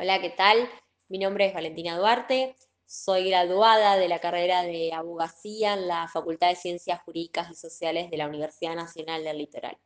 Hola, ¿qué tal? Mi nombre es Valentina Duarte, soy graduada de la carrera de abogacía en la Facultad de Ciencias Jurídicas y Sociales de la Universidad Nacional del Litoral.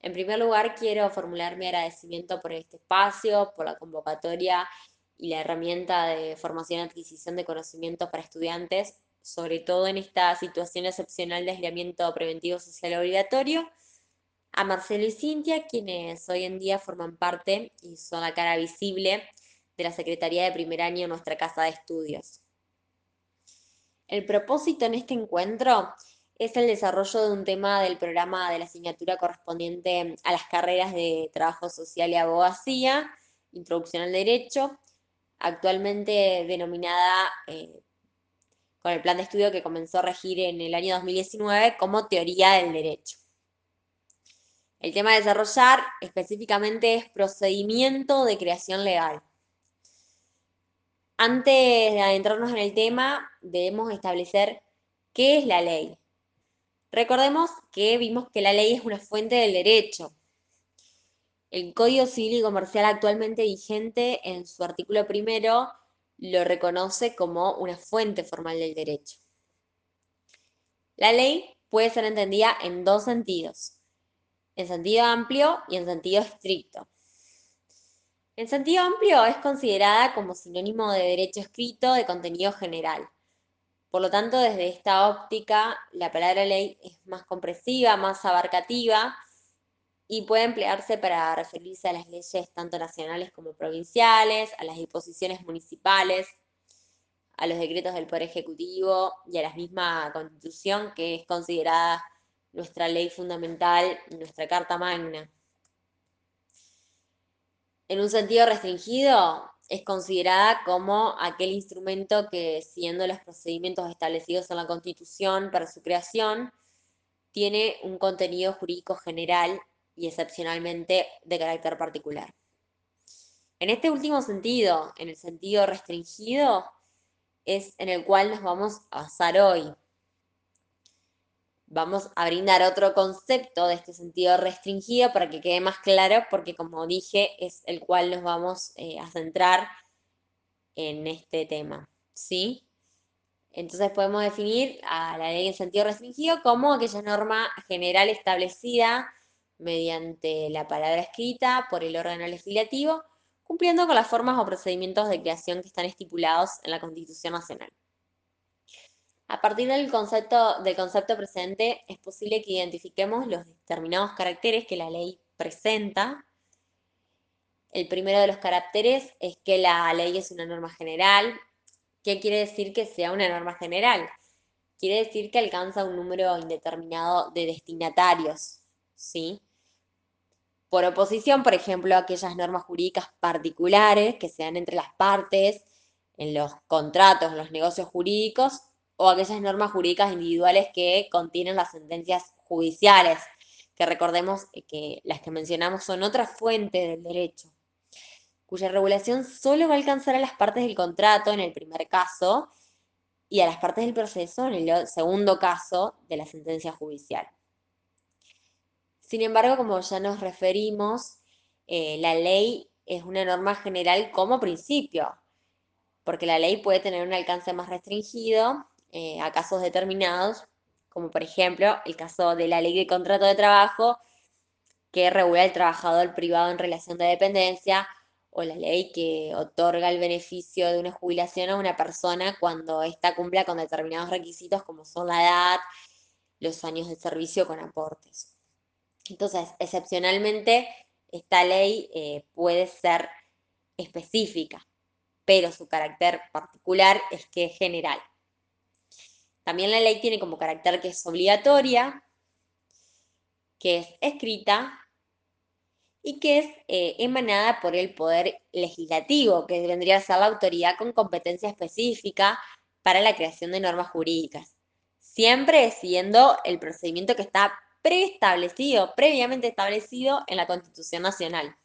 En primer lugar, quiero formular mi agradecimiento por este espacio, por la convocatoria y la herramienta de formación y adquisición de conocimientos para estudiantes, sobre todo en esta situación excepcional de aislamiento preventivo social obligatorio a Marcelo y Cintia, quienes hoy en día forman parte y son la cara visible de la Secretaría de Primer Año en nuestra casa de estudios. El propósito en este encuentro es el desarrollo de un tema del programa de la asignatura correspondiente a las carreras de Trabajo Social y Abogacía, Introducción al Derecho, actualmente denominada eh, con el plan de estudio que comenzó a regir en el año 2019 como Teoría del Derecho. El tema a desarrollar específicamente es procedimiento de creación legal. Antes de adentrarnos en el tema, debemos establecer qué es la ley. Recordemos que vimos que la ley es una fuente del derecho. El Código Civil y Comercial actualmente vigente en su artículo primero lo reconoce como una fuente formal del derecho. La ley puede ser entendida en dos sentidos en sentido amplio y en sentido estricto. En sentido amplio es considerada como sinónimo de derecho escrito de contenido general. Por lo tanto, desde esta óptica, la palabra ley es más compresiva, más abarcativa y puede emplearse para referirse a las leyes tanto nacionales como provinciales, a las disposiciones municipales, a los decretos del Poder Ejecutivo y a la misma Constitución que es considerada nuestra ley fundamental, nuestra Carta Magna. En un sentido restringido, es considerada como aquel instrumento que, siguiendo los procedimientos establecidos en la Constitución para su creación, tiene un contenido jurídico general y excepcionalmente de carácter particular. En este último sentido, en el sentido restringido, es en el cual nos vamos a basar hoy vamos a brindar otro concepto de este sentido restringido para que quede más claro, porque como dije, es el cual nos vamos eh, a centrar en este tema, ¿sí? Entonces podemos definir a la ley en sentido restringido como aquella norma general establecida mediante la palabra escrita por el órgano legislativo, cumpliendo con las formas o procedimientos de creación que están estipulados en la Constitución Nacional. A partir del concepto, del concepto presente, es posible que identifiquemos los determinados caracteres que la ley presenta. El primero de los caracteres es que la ley es una norma general. ¿Qué quiere decir que sea una norma general? Quiere decir que alcanza un número indeterminado de destinatarios, ¿sí? Por oposición, por ejemplo, a aquellas normas jurídicas particulares que sean entre las partes, en los contratos, en los negocios jurídicos, o aquellas normas jurídicas individuales que contienen las sentencias judiciales, que recordemos que las que mencionamos son otra fuente del derecho, cuya regulación solo va a alcanzar a las partes del contrato en el primer caso y a las partes del proceso en el segundo caso de la sentencia judicial. Sin embargo, como ya nos referimos, eh, la ley es una norma general como principio, porque la ley puede tener un alcance más restringido eh, a casos determinados, como por ejemplo el caso de la ley de contrato de trabajo que regula el trabajador privado en relación de dependencia o la ley que otorga el beneficio de una jubilación a una persona cuando ésta cumpla con determinados requisitos como son la edad, los años de servicio con aportes. Entonces, excepcionalmente, esta ley eh, puede ser específica, pero su carácter particular es que es general. También la ley tiene como carácter que es obligatoria, que es escrita y que es eh, emanada por el Poder Legislativo, que vendría a ser la autoridad con competencia específica para la creación de normas jurídicas, siempre siguiendo el procedimiento que está preestablecido, previamente establecido en la Constitución Nacional.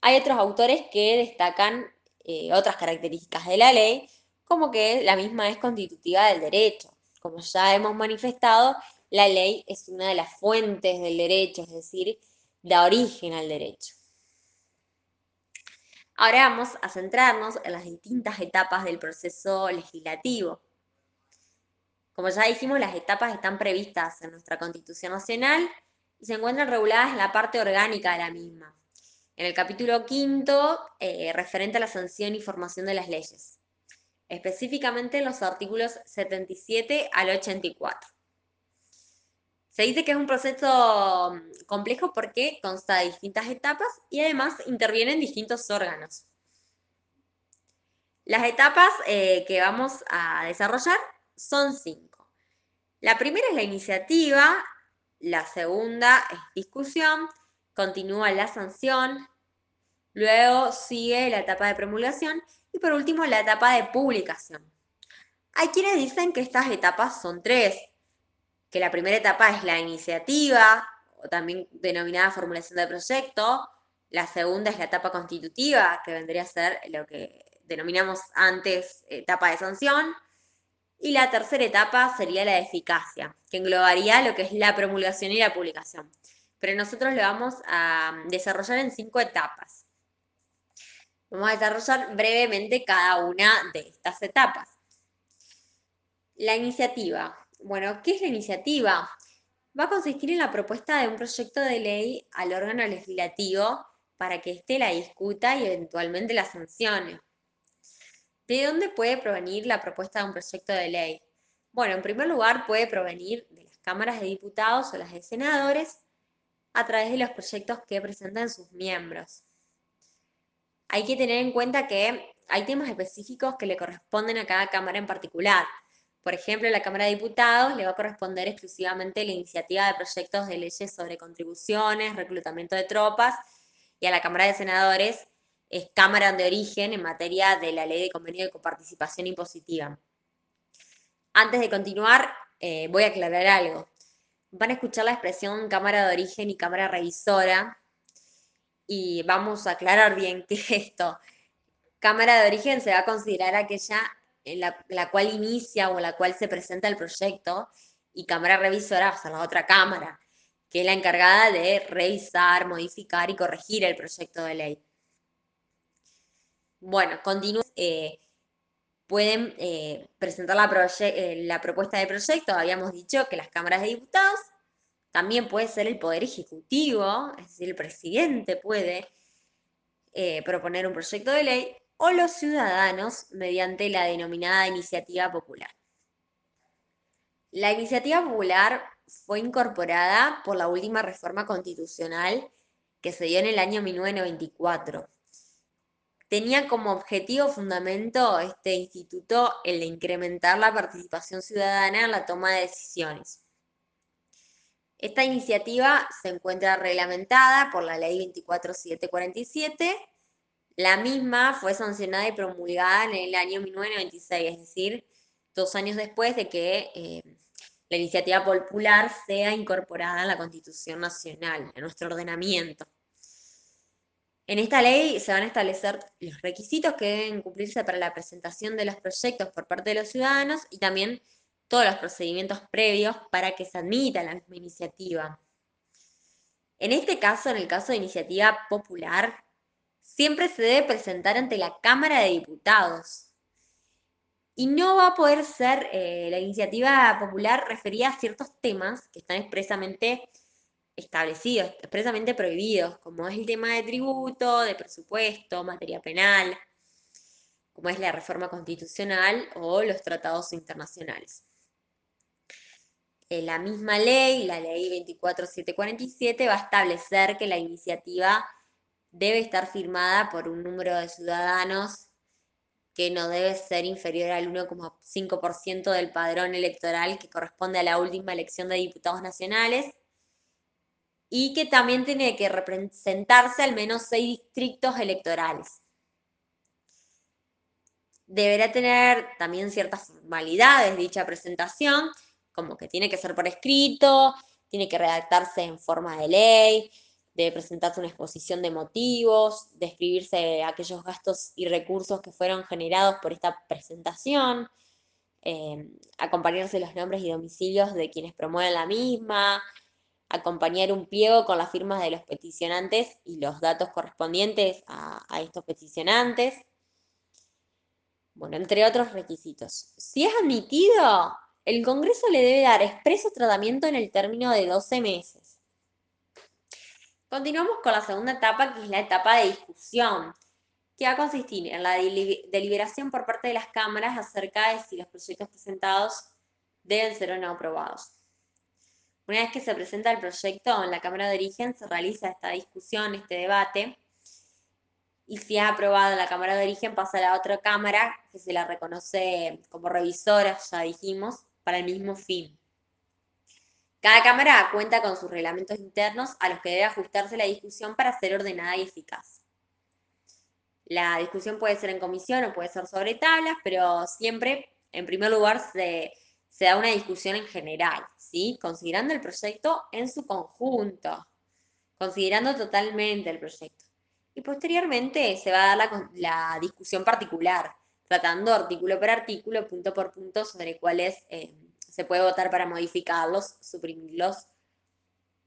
Hay otros autores que destacan eh, otras características de la ley, como que la misma es constitutiva del derecho. Como ya hemos manifestado, la ley es una de las fuentes del derecho, es decir, da origen al derecho. Ahora vamos a centrarnos en las distintas etapas del proceso legislativo. Como ya dijimos, las etapas están previstas en nuestra Constitución Nacional y se encuentran reguladas en la parte orgánica de la misma. En el capítulo quinto, eh, referente a la sanción y formación de las leyes, específicamente en los artículos 77 al 84. Se dice que es un proceso mm, complejo porque consta de distintas etapas y además intervienen distintos órganos. Las etapas eh, que vamos a desarrollar son cinco. La primera es la iniciativa, la segunda es discusión, continúa la sanción, luego sigue la etapa de promulgación y por último la etapa de publicación. Hay quienes dicen que estas etapas son tres, que la primera etapa es la iniciativa, o también denominada formulación de proyecto, la segunda es la etapa constitutiva, que vendría a ser lo que denominamos antes etapa de sanción, y la tercera etapa sería la de eficacia, que englobaría lo que es la promulgación y la publicación. Pero nosotros lo vamos a desarrollar en cinco etapas. Vamos a desarrollar brevemente cada una de estas etapas. La iniciativa. Bueno, ¿qué es la iniciativa? Va a consistir en la propuesta de un proyecto de ley al órgano legislativo para que éste la discuta y eventualmente la sancione. ¿De dónde puede provenir la propuesta de un proyecto de ley? Bueno, en primer lugar puede provenir de las cámaras de diputados o las de senadores a través de los proyectos que presentan sus miembros. Hay que tener en cuenta que hay temas específicos que le corresponden a cada cámara en particular. Por ejemplo, la Cámara de Diputados le va a corresponder exclusivamente la iniciativa de proyectos de leyes sobre contribuciones, reclutamiento de tropas, y a la Cámara de Senadores es Cámara de origen en materia de la ley de convenio de coparticipación impositiva. Antes de continuar, eh, voy a aclarar algo. Van a escuchar la expresión Cámara de origen y Cámara revisora, y vamos a aclarar bien qué es esto. Cámara de origen se va a considerar aquella en la, cual inicia o la cual se presenta el proyecto y cámara revisora va a ser la otra cámara, que es la encargada de revisar, modificar y corregir el proyecto de ley. Bueno, continúen. Eh, pueden eh, presentar la, eh, la propuesta de proyecto. Habíamos dicho que las cámaras de diputados también puede ser el Poder Ejecutivo, es decir, el presidente puede proponer un proyecto de ley o los ciudadanos mediante la denominada iniciativa popular. La iniciativa popular fue incorporada por la última reforma constitucional que se dio en el año 1994. Tenía como objetivo fundamento este instituto el de incrementar la participación ciudadana en la toma de decisiones. Esta iniciativa se encuentra reglamentada por la Ley 24747 la misma fue sancionada y promulgada en el año 1996, es decir, dos años después de que eh, la iniciativa popular sea incorporada en la Constitución Nacional, en nuestro ordenamiento. En esta ley se van a establecer los requisitos que deben cumplirse para la presentación de los proyectos por parte de los ciudadanos y también todos los procedimientos previos para que se admita la misma iniciativa. En este caso, en el caso de iniciativa popular, siempre se debe presentar ante la Cámara de Diputados. Y no va a poder ser eh, la iniciativa popular referida a ciertos temas que están expresamente establecidos, expresamente prohibidos, como es el tema de tributo, de presupuesto, materia penal, como es la reforma constitucional o los tratados internacionales. La misma ley, la ley 24747, va a establecer que la iniciativa debe estar firmada por un número de ciudadanos que no debe ser inferior al 1,5% del padrón electoral que corresponde a la última elección de diputados nacionales y que también tiene que representarse al menos seis distritos electorales. Deberá tener también ciertas formalidades dicha presentación, como que tiene que ser por escrito, tiene que redactarse en forma de ley, de presentarse una exposición de motivos, describirse aquellos gastos y recursos que fueron generados por esta presentación, eh, acompañarse los nombres y domicilios de quienes promueven la misma, acompañar un pliego con las firmas de los peticionantes y los datos correspondientes a, a estos peticionantes. Bueno, entre otros requisitos. Si es admitido, el Congreso le debe dar expreso tratamiento en el término de 12 meses. Continuamos con la segunda etapa, que es la etapa de discusión, que va a consistir en la deliberación por parte de las cámaras acerca de si los proyectos presentados deben ser o no aprobados. Una vez que se presenta el proyecto en la Cámara de Origen, se realiza esta discusión, este debate, y si es aprobado en la Cámara de Origen, pasa a la otra Cámara, que se la reconoce como revisora, ya dijimos, para el mismo fin. Cada Cámara cuenta con sus reglamentos internos a los que debe ajustarse la discusión para ser ordenada y eficaz. La discusión puede ser en comisión o puede ser sobre tablas, pero siempre, en primer lugar, se, da una discusión en general, ¿sí? Considerando el proyecto en su conjunto, considerando totalmente el proyecto. Y posteriormente se va a dar la, discusión particular, tratando artículo por artículo, punto por punto, sobre cuáles eh, se puede votar para modificarlos, suprimirlos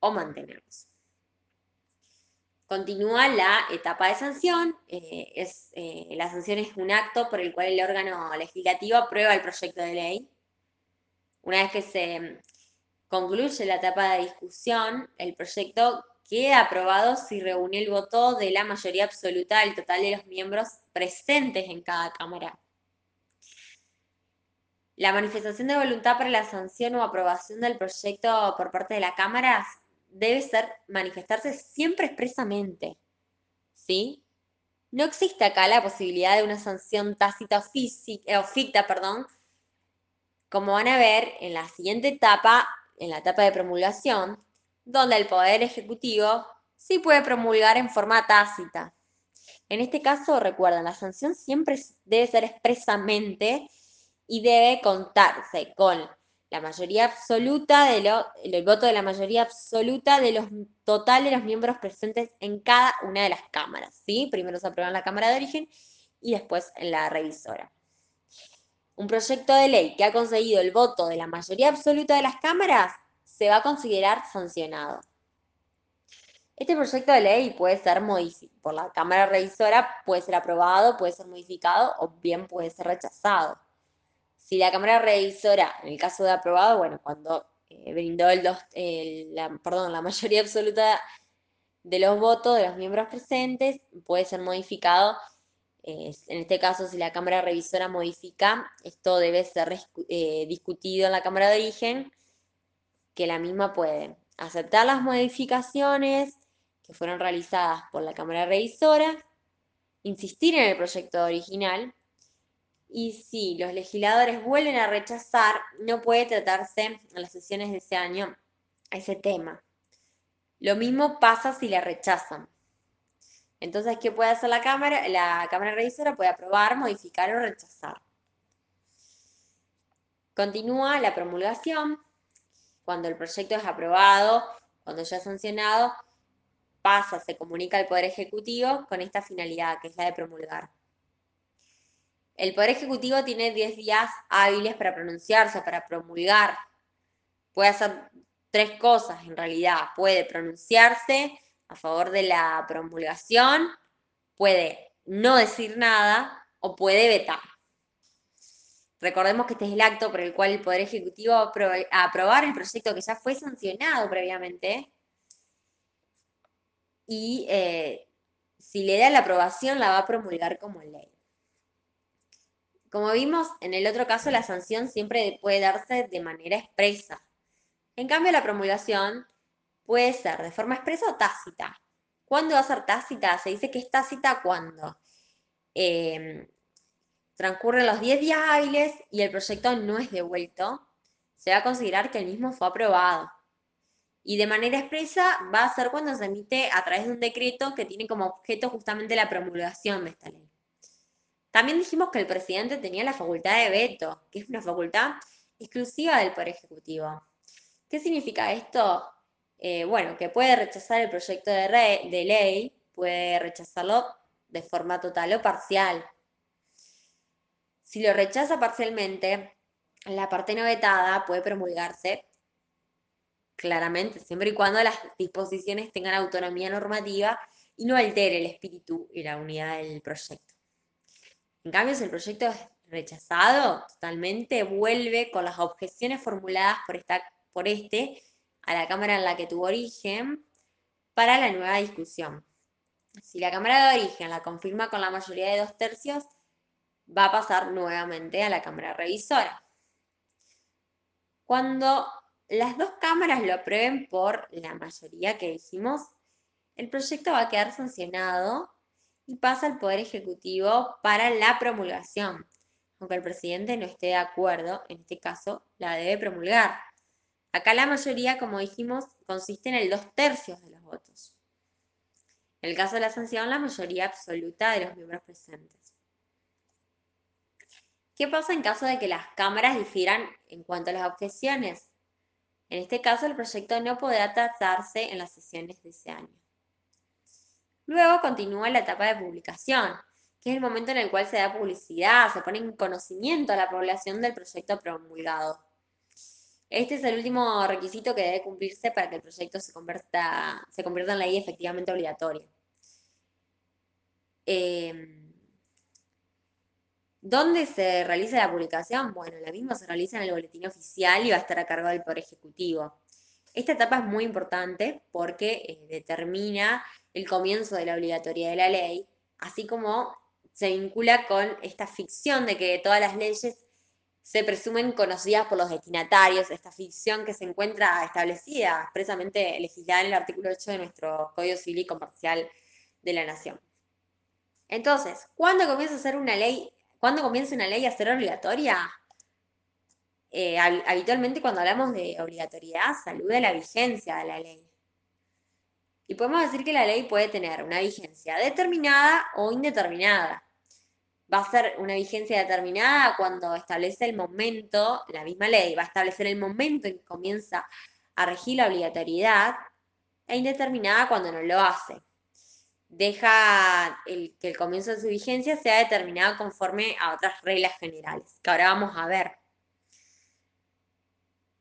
o mantenerlos. Continúa la etapa de sanción. Eh, es, eh, la sanción es un acto por el cual el órgano legislativo aprueba el proyecto de ley. Una vez que se concluye la etapa de discusión, el proyecto queda aprobado si reúne el voto de la mayoría absoluta del total de los miembros presentes en cada Cámara. La manifestación de voluntad para la sanción o aprobación del proyecto por parte de la Cámara debe ser manifestarse siempre expresamente. ¿Sí? No existe acá la posibilidad de una sanción tácita o, o ficta, perdón, como van a ver en la siguiente etapa, en la etapa de promulgación, donde el Poder Ejecutivo sí puede promulgar en forma tácita. En este caso, recuerden, la sanción siempre debe ser expresamente y debe contarse con la mayoría absoluta de lo, el voto de la mayoría absoluta de los total de los miembros presentes en cada una de las cámaras, ¿sí? Primero se aprueba en la Cámara de Origen y después en la revisora. Un proyecto de ley que ha conseguido el voto de la mayoría absoluta de las cámaras se va a considerar sancionado. Este proyecto de ley puede ser modificado por la Cámara Revisora, puede ser aprobado, puede ser modificado o bien puede ser rechazado. Si la Cámara Revisora, en el caso de aprobado, bueno, cuando eh, brindó el dos, la, perdón, la mayoría absoluta de los votos de los miembros presentes, puede ser modificado. en este caso, si la Cámara Revisora modifica, esto debe ser eh, discutido en la Cámara de Origen que la misma puede aceptar las modificaciones que fueron realizadas por la Cámara Revisora, insistir en el proyecto original y si los legisladores vuelven a rechazar, no puede tratarse en las sesiones de ese año ese tema. Lo mismo pasa si la rechazan. Entonces, ¿qué puede hacer la Cámara? La Cámara Revisora puede aprobar, modificar o rechazar. Continúa la promulgación cuando el proyecto es aprobado, cuando ya es sancionado, pasa, se comunica al Poder Ejecutivo con esta finalidad, que es la de promulgar. El Poder Ejecutivo tiene 10 días hábiles para pronunciarse, para promulgar. Puede hacer tres cosas en realidad. Puede pronunciarse a favor de la promulgación, puede no decir nada o puede vetar. Recordemos que este es el acto por el cual el Poder Ejecutivo va a aprobar el proyecto que ya fue sancionado previamente. Y eh, si le da la aprobación, la va a promulgar como ley. Como vimos, en el otro caso, la sanción siempre puede darse de manera expresa. En cambio, la promulgación puede ser de forma expresa o tácita. ¿Cuándo va a ser tácita? Se dice que es tácita cuando eh, transcurren los 10 días hábiles y el proyecto no es devuelto, se va a considerar que el mismo fue aprobado. Y de manera expresa va a ser cuando se emite a través de un decreto que tiene como objeto justamente la promulgación de esta ley. También dijimos que el presidente tenía la facultad de veto, que es una facultad exclusiva del Poder Ejecutivo. ¿Qué significa esto? Eh, bueno, que puede rechazar el proyecto de, de ley, puede rechazarlo de forma total o parcial. Si lo rechaza parcialmente, la parte no vetada puede promulgarse claramente, siempre y cuando las disposiciones tengan autonomía normativa y no altere el espíritu y la unidad del proyecto. En cambio, si el proyecto es rechazado totalmente, vuelve con las objeciones formuladas por, esta, por este a la Cámara en la que tuvo origen para la nueva discusión. Si la Cámara de origen la confirma con la mayoría de dos tercios, va a pasar nuevamente a la Cámara revisora. Cuando las dos cámaras lo aprueben por la mayoría que dijimos, el proyecto va a quedar sancionado y pasa al Poder Ejecutivo para la promulgación. Aunque el presidente no esté de acuerdo, en este caso la debe promulgar. Acá la mayoría, como dijimos, consiste en el dos tercios de los votos. En el caso de la sanción, la mayoría absoluta de los miembros presentes. ¿Qué pasa en caso de que las cámaras difieran en cuanto a las objeciones? En este caso, el proyecto no podrá tratarse en las sesiones de ese año. Luego continúa la etapa de publicación, que es el momento en el cual se da publicidad, se pone en conocimiento a la población del proyecto promulgado. Este es el último requisito que debe cumplirse para que el proyecto se convierta, se convierta en ley efectivamente obligatoria. Em, ¿Dónde se realiza la publicación? Bueno, la misma se realiza en el boletín oficial y va a estar a cargo del Poder Ejecutivo. Esta etapa es muy importante porque eh, determina el comienzo de la obligatoriedad de la ley, así como se vincula con esta ficción de que todas las leyes se presumen conocidas por los destinatarios, esta ficción que se encuentra establecida, expresamente legislada en el artículo 8 de nuestro Código Civil y Comercial de la Nación. Entonces, ¿cuándo comienza a ser una ley ¿Cuándo comienza una ley a ser obligatoria? Eh, habitualmente cuando hablamos de obligatoriedad, saluda la vigencia de la ley. Y podemos decir que la ley puede tener una vigencia determinada o indeterminada. Va a ser una vigencia determinada cuando establece el momento, la misma ley va a establecer el momento en que comienza a regir la obligatoriedad e indeterminada cuando no lo hace deja el, que el comienzo de su vigencia sea determinado conforme a otras reglas generales, que ahora vamos a ver.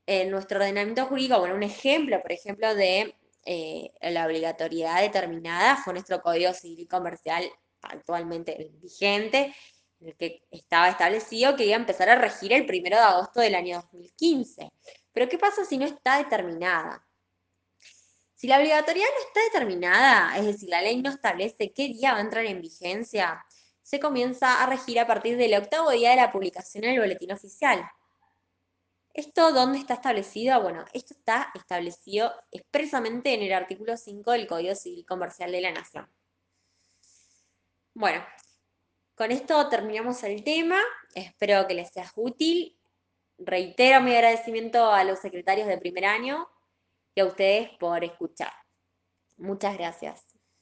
En nuestro ordenamiento jurídico, bueno, un ejemplo, por ejemplo, de eh, la obligatoriedad determinada fue nuestro Código Civil y Comercial actualmente vigente, en el que estaba establecido que iba a empezar a regir el 1 de agosto del año 2015. Pero ¿qué pasa si no está determinada? Si la obligatoriedad no está determinada, es decir, la ley no establece qué día va a entrar en vigencia, se comienza a regir a partir del octavo día de la publicación en el boletín oficial. ¿Esto dónde está establecido? Bueno, esto está establecido expresamente en el artículo 5 del Código Civil Comercial de la Nación. Bueno, con esto terminamos el tema. Espero que les sea útil. Reitero mi agradecimiento a los secretarios de primer año y a ustedes por escuchar. Muchas gracias.